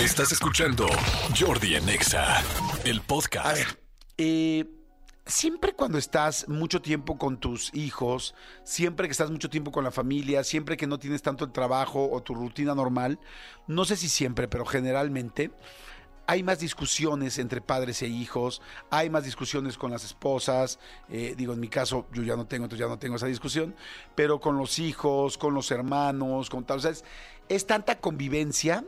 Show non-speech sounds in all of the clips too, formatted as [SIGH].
Estás escuchando Jordi en Exa, el podcast. A ver, eh, siempre cuando estás mucho tiempo con tus hijos, siempre que estás mucho tiempo con la familia, siempre que no tienes tanto el trabajo o tu rutina normal, no sé si siempre, pero generalmente hay más discusiones entre padres e hijos, hay más discusiones con las esposas, eh, digo, en mi caso yo ya no tengo, entonces ya no tengo esa discusión, pero con los hijos, con los hermanos, con tal, o sea, es tanta convivencia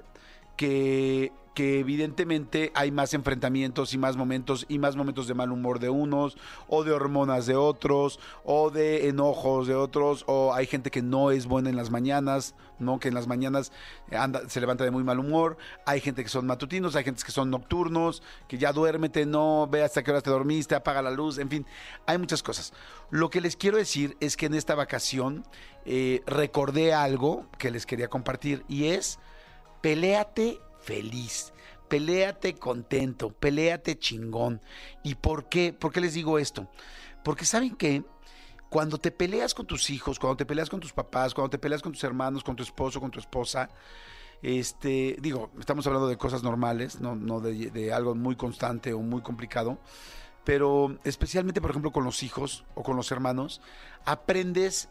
que, evidentemente hay más enfrentamientos y más momentos y más momentos de mal humor de unos o de hormonas de otros o de enojos de otros o hay gente que no es buena en las mañanas, no que en las mañanas anda, se levanta de muy mal humor, hay gente que son matutinos, hay gente que son nocturnos, que ya duérmete, no ve hasta qué horas te dormiste, apaga la luz, en fin, hay muchas cosas. Lo que les quiero decir es que en esta vacación eh, recordé algo que les quería compartir y es Peléate feliz, peléate contento, peléate chingón. ¿Y por qué? ¿Por qué les digo esto? Porque saben que cuando te peleas con tus hijos, cuando te peleas con tus papás, cuando te peleas con tus hermanos, con tu esposo, con tu esposa, este, digo, estamos hablando de cosas normales, no, de algo muy constante o muy complicado, pero especialmente, por ejemplo, con los hijos o con los hermanos, aprendes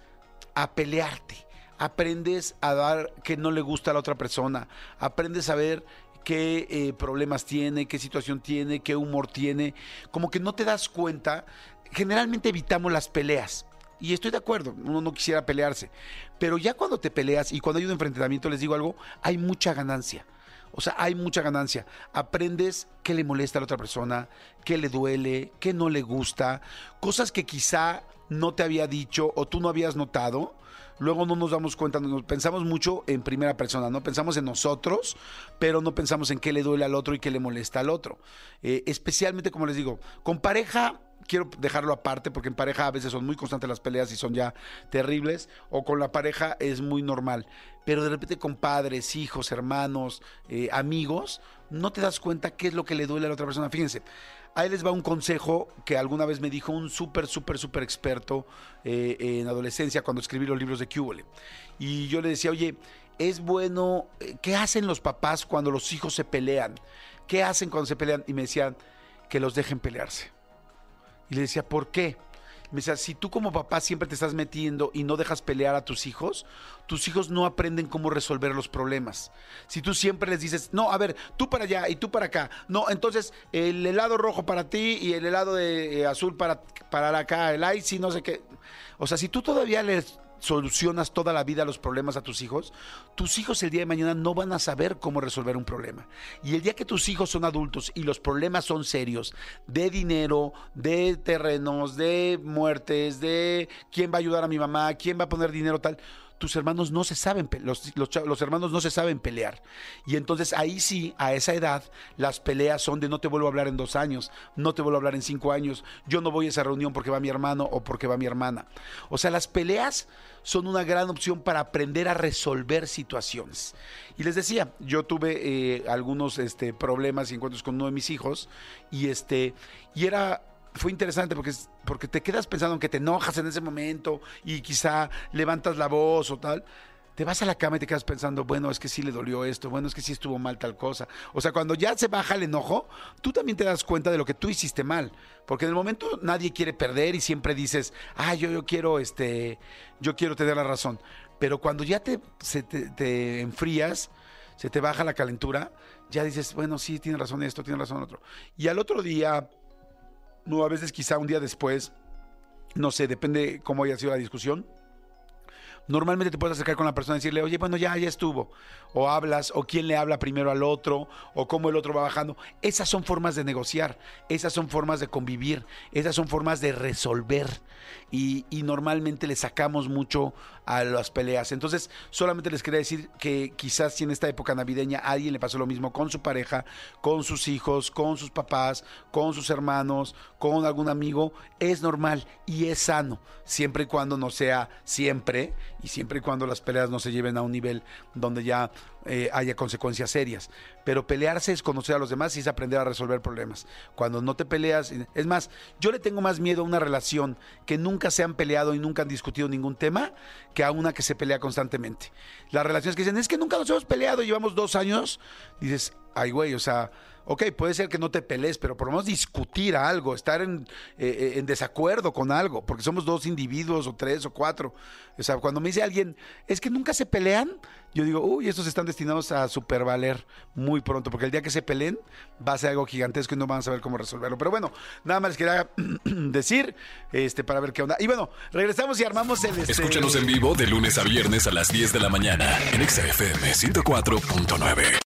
a pelearte aprendes a dar que no le gusta a la otra persona, aprendes a ver qué eh, problemas tiene, qué situación tiene, qué humor tiene, como que no te das cuenta, generalmente evitamos las peleas. Y estoy de acuerdo, uno no quisiera pelearse. Pero ya cuando te peleas y cuando hay un enfrentamiento, les digo algo, hay mucha ganancia. O sea, hay mucha ganancia. Aprendes qué le molesta a la otra persona, qué le duele, qué no le gusta, cosas que quizá no te había dicho o tú no habías notado luego no nos damos cuenta, pensamos mucho en primera persona, ¿no? Pensamos en nosotros, pero no pensamos en qué le duele al otro y qué le molesta al otro. Eh, especialmente, como les digo, con pareja quiero dejarlo aparte porque en pareja a veces son muy constantes las peleas y son ya terribles, o con la pareja es muy normal. Pero de repente con padres, hijos, hermanos, eh, amigos, no te das cuenta qué es lo que le duele a la otra persona. Fíjense, ahí les va un consejo que alguna vez me dijo un súper, súper, súper experto eh, en adolescencia cuando escribí los libros de Cúbole. Y yo le decía, oye, es bueno, eh, ¿qué hacen los papás cuando los hijos se pelean? ¿Qué hacen cuando se pelean? Y me decían, que los dejen pelearse. Y le decía, ¿por qué? Me decía, si tú como papá siempre te estás metiendo y no dejas pelear a tus hijos, tus hijos no aprenden cómo resolver los problemas. Si tú siempre les dices, no, a ver, tú para allá y tú para acá, no, entonces el helado rojo para ti y el helado de eh, azul para, para acá, el ice y no sé qué. O sea, si tú todavía les solucionas toda la vida los problemas a tus hijos, tus hijos el día de mañana no van a saber cómo resolver un problema. Y el día que tus hijos son adultos y los problemas son serios, de dinero, de terrenos, de muertes, de quién va a ayudar a mi mamá, quién va a poner dinero tal, tus hermanos no se saben, los, los, hermanos no se saben pelear. Y entonces ahí sí, a esa edad, las peleas son de no te vuelvo a hablar en dos años, no te vuelvo a hablar en cinco años, yo no voy a esa reunión porque va mi hermano o porque va mi hermana. O sea, las peleas son una gran opción para aprender a resolver situaciones. Y les decía, yo tuve eh, algunos este, problemas y encuentros con uno de mis hijos y, este, y era fue interesante porque, porque te quedas pensando en que te enojas en ese momento y quizá levantas la voz o tal. Te vas a la cama y te quedas pensando, bueno, es que sí le dolió esto, bueno, es que sí estuvo mal tal cosa. O sea, cuando ya se baja el enojo, tú también te das cuenta de lo que tú hiciste mal. Porque en el momento nadie quiere perder y siempre dices, ah, yo, yo quiero, este, yo quiero tener la razón. Pero cuando ya te, se te, te enfrías, se te baja la calentura, ya dices, bueno, sí, tiene razón esto, tiene razón otro. Y al otro día, no, a veces quizá un día después, no sé, depende cómo haya sido la discusión. Normalmente te puedes acercar con la persona y decirle, oye, bueno, ya, estuvo. O hablas, o quién le habla primero al otro, o cómo el otro va bajando. Esas son formas de negociar, esas son formas de convivir, esas son formas de resolver. Y, y normalmente le sacamos mucho a las peleas. Entonces, solamente les quería decir que quizás si en esta época navideña alguien le pasó lo mismo con su pareja, con sus hijos, con sus papás, con sus hermanos, con algún amigo, es normal y es sano, siempre y cuando no sea siempre y siempre y cuando las peleas no se lleven a un nivel donde ya eh, haya consecuencias serias. Pero pelearse es conocer a los demás y es aprender a resolver problemas. Cuando no te peleas, es más, yo le tengo más miedo a una relación que nunca se han peleado y nunca han discutido ningún tema que a una que se pelea constantemente. Las relaciones que dicen, es que nunca nos hemos peleado, llevamos dos años, dices, ay, güey, o sea, ok, puede ser que no te pelees, pero por lo menos discutir algo, estar en, eh, en, desacuerdo con algo, porque somos dos individuos o tres o cuatro. O sea, cuando me dice alguien, es que nunca se pelean, yo digo, uy, estos están destinados a supervaler muy pronto, porque el día que se peleen va a ser algo gigantesco y no van a saber cómo resolverlo. Pero bueno, nada más les quería [CLEARS THROAT] decir, este, para ver qué onda. Y bueno, regresamos y armamos el... Este... Escúchanos en vivo de lunes a viernes a las 10 de la mañana en XFM 104.9.